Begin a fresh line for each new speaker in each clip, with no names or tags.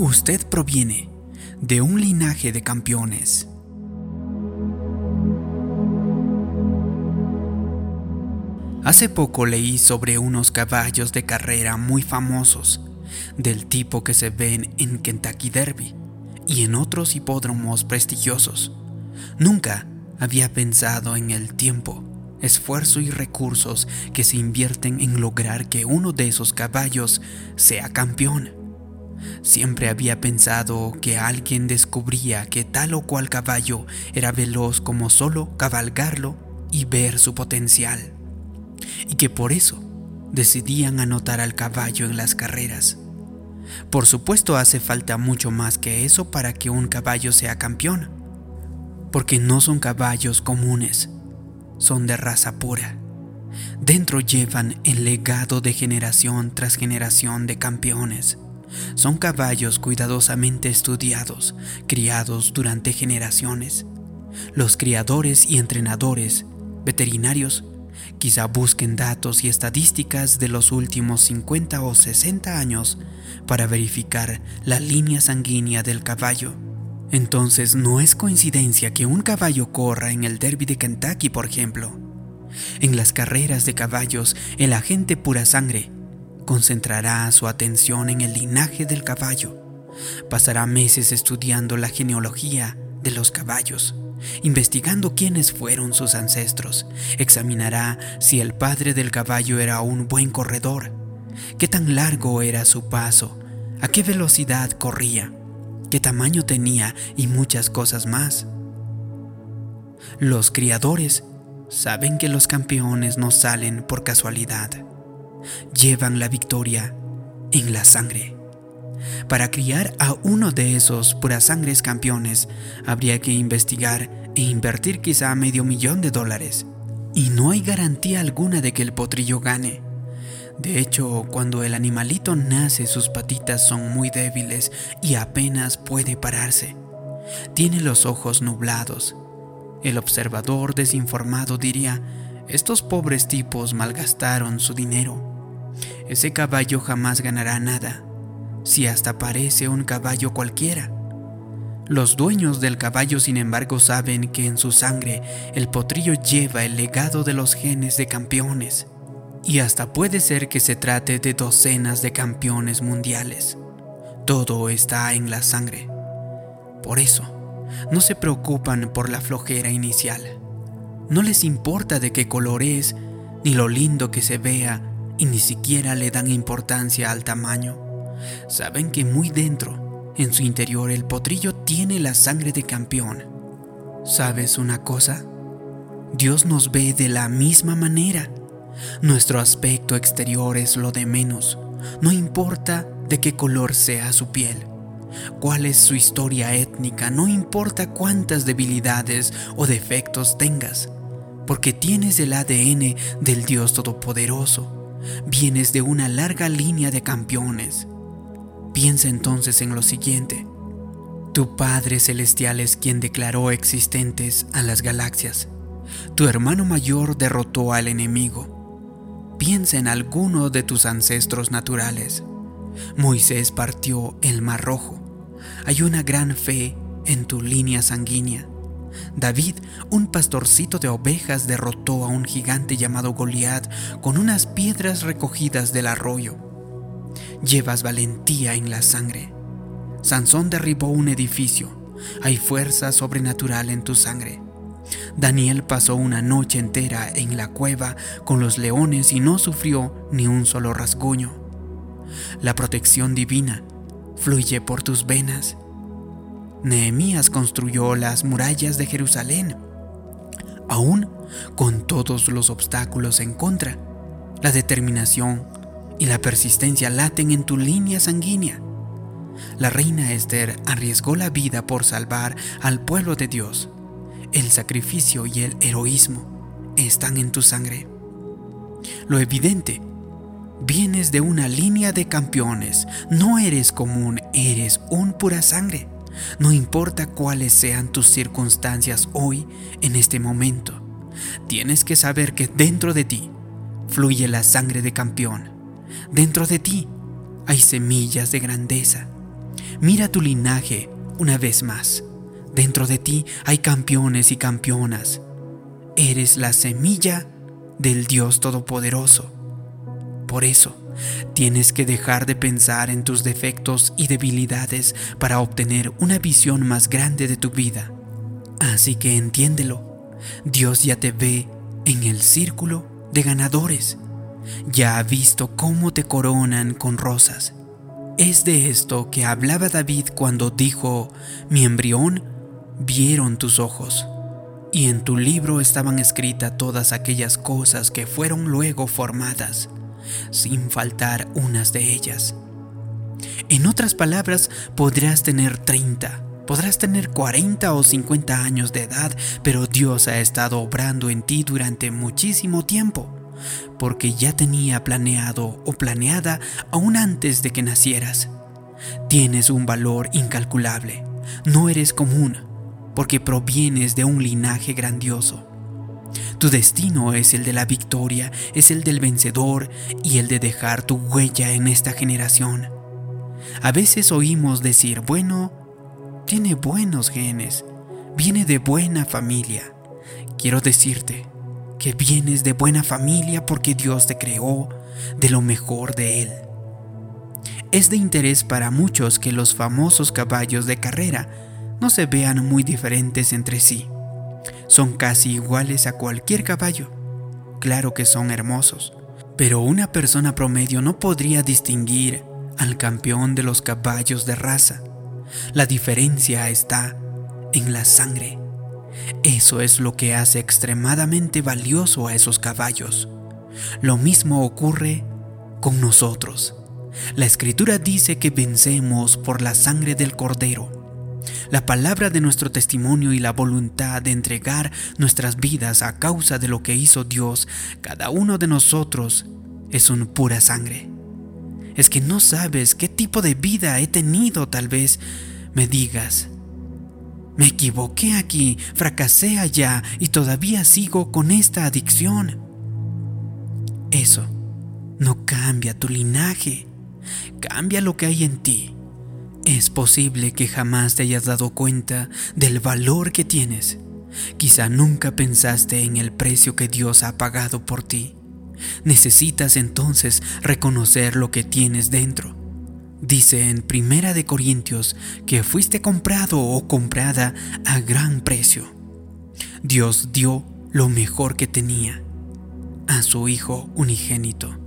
Usted proviene de un linaje de campeones. Hace poco leí sobre unos caballos de carrera muy famosos, del tipo que se ven en Kentucky Derby y en otros hipódromos prestigiosos. Nunca había pensado en el tiempo, esfuerzo y recursos que se invierten en lograr que uno de esos caballos sea campeón. Siempre había pensado que alguien descubría que tal o cual caballo era veloz como solo cabalgarlo y ver su potencial, y que por eso decidían anotar al caballo en las carreras. Por supuesto hace falta mucho más que eso para que un caballo sea campeón, porque no son caballos comunes, son de raza pura. Dentro llevan el legado de generación tras generación de campeones son caballos cuidadosamente estudiados, criados durante generaciones. Los criadores y entrenadores, veterinarios, quizá busquen datos y estadísticas de los últimos 50 o 60 años para verificar la línea sanguínea del caballo. Entonces no es coincidencia que un caballo corra en el Derby de Kentucky, por ejemplo. En las carreras de caballos, el agente pura sangre concentrará su atención en el linaje del caballo. Pasará meses estudiando la genealogía de los caballos, investigando quiénes fueron sus ancestros. Examinará si el padre del caballo era un buen corredor, qué tan largo era su paso, a qué velocidad corría, qué tamaño tenía y muchas cosas más. Los criadores saben que los campeones no salen por casualidad llevan la victoria en la sangre. Para criar a uno de esos sangres campeones, habría que investigar e invertir quizá medio millón de dólares. Y no hay garantía alguna de que el potrillo gane. De hecho, cuando el animalito nace sus patitas son muy débiles y apenas puede pararse. Tiene los ojos nublados. El observador desinformado diría, estos pobres tipos malgastaron su dinero. Ese caballo jamás ganará nada, si hasta parece un caballo cualquiera. Los dueños del caballo, sin embargo, saben que en su sangre el potrillo lleva el legado de los genes de campeones, y hasta puede ser que se trate de docenas de campeones mundiales. Todo está en la sangre. Por eso, no se preocupan por la flojera inicial. No les importa de qué color es, ni lo lindo que se vea, y ni siquiera le dan importancia al tamaño. Saben que muy dentro, en su interior, el potrillo tiene la sangre de campeón. ¿Sabes una cosa? Dios nos ve de la misma manera. Nuestro aspecto exterior es lo de menos. No importa de qué color sea su piel, cuál es su historia étnica, no importa cuántas debilidades o defectos tengas, porque tienes el ADN del Dios Todopoderoso Vienes de una larga línea de campeones. Piensa entonces en lo siguiente. Tu Padre Celestial es quien declaró existentes a las galaxias. Tu hermano mayor derrotó al enemigo. Piensa en alguno de tus ancestros naturales. Moisés partió el mar rojo. Hay una gran fe en tu línea sanguínea. David, un pastorcito de ovejas, derrotó a un gigante llamado Goliat con unas piedras recogidas del arroyo. Llevas valentía en la sangre. Sansón derribó un edificio. Hay fuerza sobrenatural en tu sangre. Daniel pasó una noche entera en la cueva con los leones y no sufrió ni un solo rasguño. La protección divina fluye por tus venas Nehemías construyó las murallas de Jerusalén. Aún con todos los obstáculos en contra, la determinación y la persistencia laten en tu línea sanguínea. La reina Esther arriesgó la vida por salvar al pueblo de Dios. El sacrificio y el heroísmo están en tu sangre. Lo evidente, vienes de una línea de campeones. No eres común, eres un pura sangre. No importa cuáles sean tus circunstancias hoy, en este momento, tienes que saber que dentro de ti fluye la sangre de campeón. Dentro de ti hay semillas de grandeza. Mira tu linaje una vez más. Dentro de ti hay campeones y campeonas. Eres la semilla del Dios Todopoderoso. Por eso, tienes que dejar de pensar en tus defectos y debilidades para obtener una visión más grande de tu vida. Así que entiéndelo, Dios ya te ve en el círculo de ganadores. Ya ha visto cómo te coronan con rosas. Es de esto que hablaba David cuando dijo, mi embrión vieron tus ojos, y en tu libro estaban escritas todas aquellas cosas que fueron luego formadas, sin faltar unas de ellas. En otras palabras, podrás tener 30, podrás tener 40 o 50 años de edad, pero Dios ha estado obrando en ti durante muchísimo tiempo, porque ya tenía planeado o planeada aún antes de que nacieras. Tienes un valor incalculable, no eres común, porque provienes de un linaje grandioso. Tu destino es el de la victoria, es el del vencedor y el de dejar tu huella en esta generación. A veces oímos decir, bueno, tiene buenos genes, viene de buena familia. Quiero decirte que vienes de buena familia porque Dios te creó de lo mejor de Él. Es de interés para muchos que los famosos caballos de carrera no se vean muy diferentes entre sí. Son casi iguales a cualquier caballo. Claro que son hermosos, pero una persona promedio no podría distinguir al campeón de los caballos de raza. La diferencia está en la sangre. Eso es lo que hace extremadamente valioso a esos caballos. Lo mismo ocurre con nosotros. La escritura dice que vencemos por la sangre del cordero la palabra de nuestro testimonio y la voluntad de entregar nuestras vidas a causa de lo que hizo Dios, cada uno de nosotros es un pura sangre. Es que no sabes qué tipo de vida he tenido, tal vez me digas. Me equivoqué aquí, fracasé allá y todavía sigo con esta adicción. Eso no cambia tu linaje, cambia lo que hay en ti. Es posible que jamás te hayas dado cuenta del valor que tienes. Quizá nunca pensaste en el precio que Dios ha pagado por ti. Necesitas entonces reconocer lo que tienes dentro. Dice en Primera de Corintios que fuiste comprado o comprada a gran precio. Dios dio lo mejor que tenía, a su Hijo unigénito.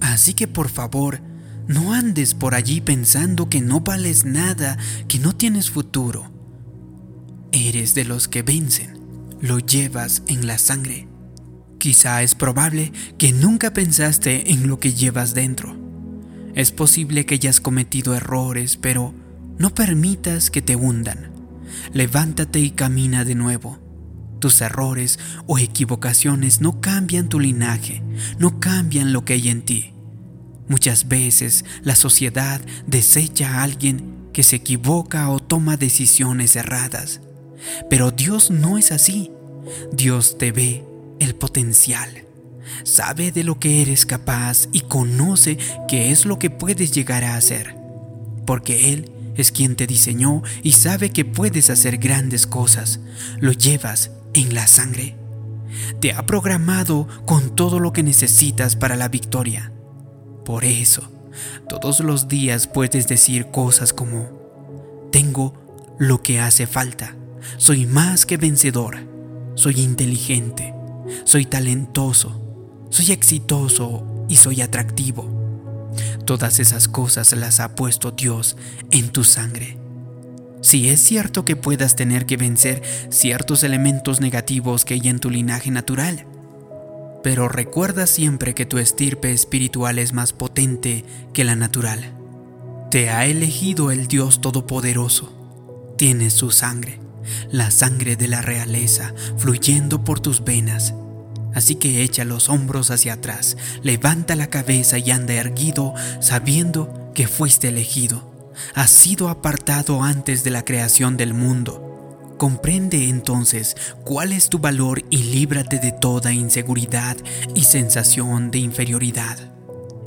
Así que por favor, no andes por allí pensando que no vales nada, que no tienes futuro. Eres de los que vencen, lo llevas en la sangre. Quizá es probable que nunca pensaste en lo que llevas dentro. Es posible que hayas cometido errores, pero no permitas que te hundan. Levántate y camina de nuevo. Tus errores o equivocaciones no cambian tu linaje, no cambian lo que hay en ti. Muchas veces la sociedad desecha a alguien que se equivoca o toma decisiones erradas. Pero Dios no es así. Dios te ve el potencial. Sabe de lo que eres capaz y conoce qué es lo que puedes llegar a hacer. Porque Él es quien te diseñó y sabe que puedes hacer grandes cosas. Lo llevas en la sangre. Te ha programado con todo lo que necesitas para la victoria. Por eso, todos los días puedes decir cosas como, tengo lo que hace falta, soy más que vencedor, soy inteligente, soy talentoso, soy exitoso y soy atractivo. Todas esas cosas las ha puesto Dios en tu sangre. Si es cierto que puedas tener que vencer ciertos elementos negativos que hay en tu linaje natural, pero recuerda siempre que tu estirpe espiritual es más potente que la natural. Te ha elegido el Dios Todopoderoso. Tienes su sangre, la sangre de la realeza, fluyendo por tus venas. Así que echa los hombros hacia atrás, levanta la cabeza y anda erguido, sabiendo que fuiste elegido. Has sido apartado antes de la creación del mundo Comprende entonces cuál es tu valor y líbrate de toda inseguridad y sensación de inferioridad.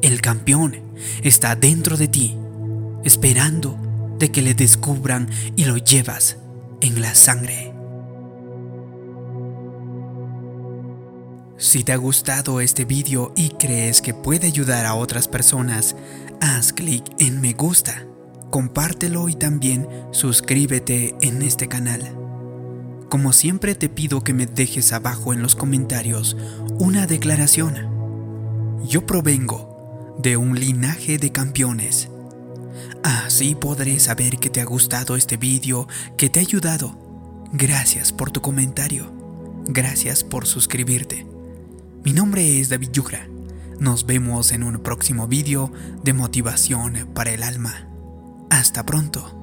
El campeón está dentro de ti, esperando de que le descubran y lo llevas en la sangre. Si te ha gustado este vídeo y crees que puede ayudar a otras personas, haz clic en me gusta, compártelo y también suscríbete en este canal. Como siempre te pido que me dejes abajo en los comentarios una declaración. Yo provengo de un linaje de campeones. Así podré saber que te ha gustado este vídeo, que te ha ayudado. Gracias por tu comentario. Gracias por suscribirte. Mi nombre es David Yugra. Nos vemos en un próximo vídeo de motivación para el alma. Hasta pronto.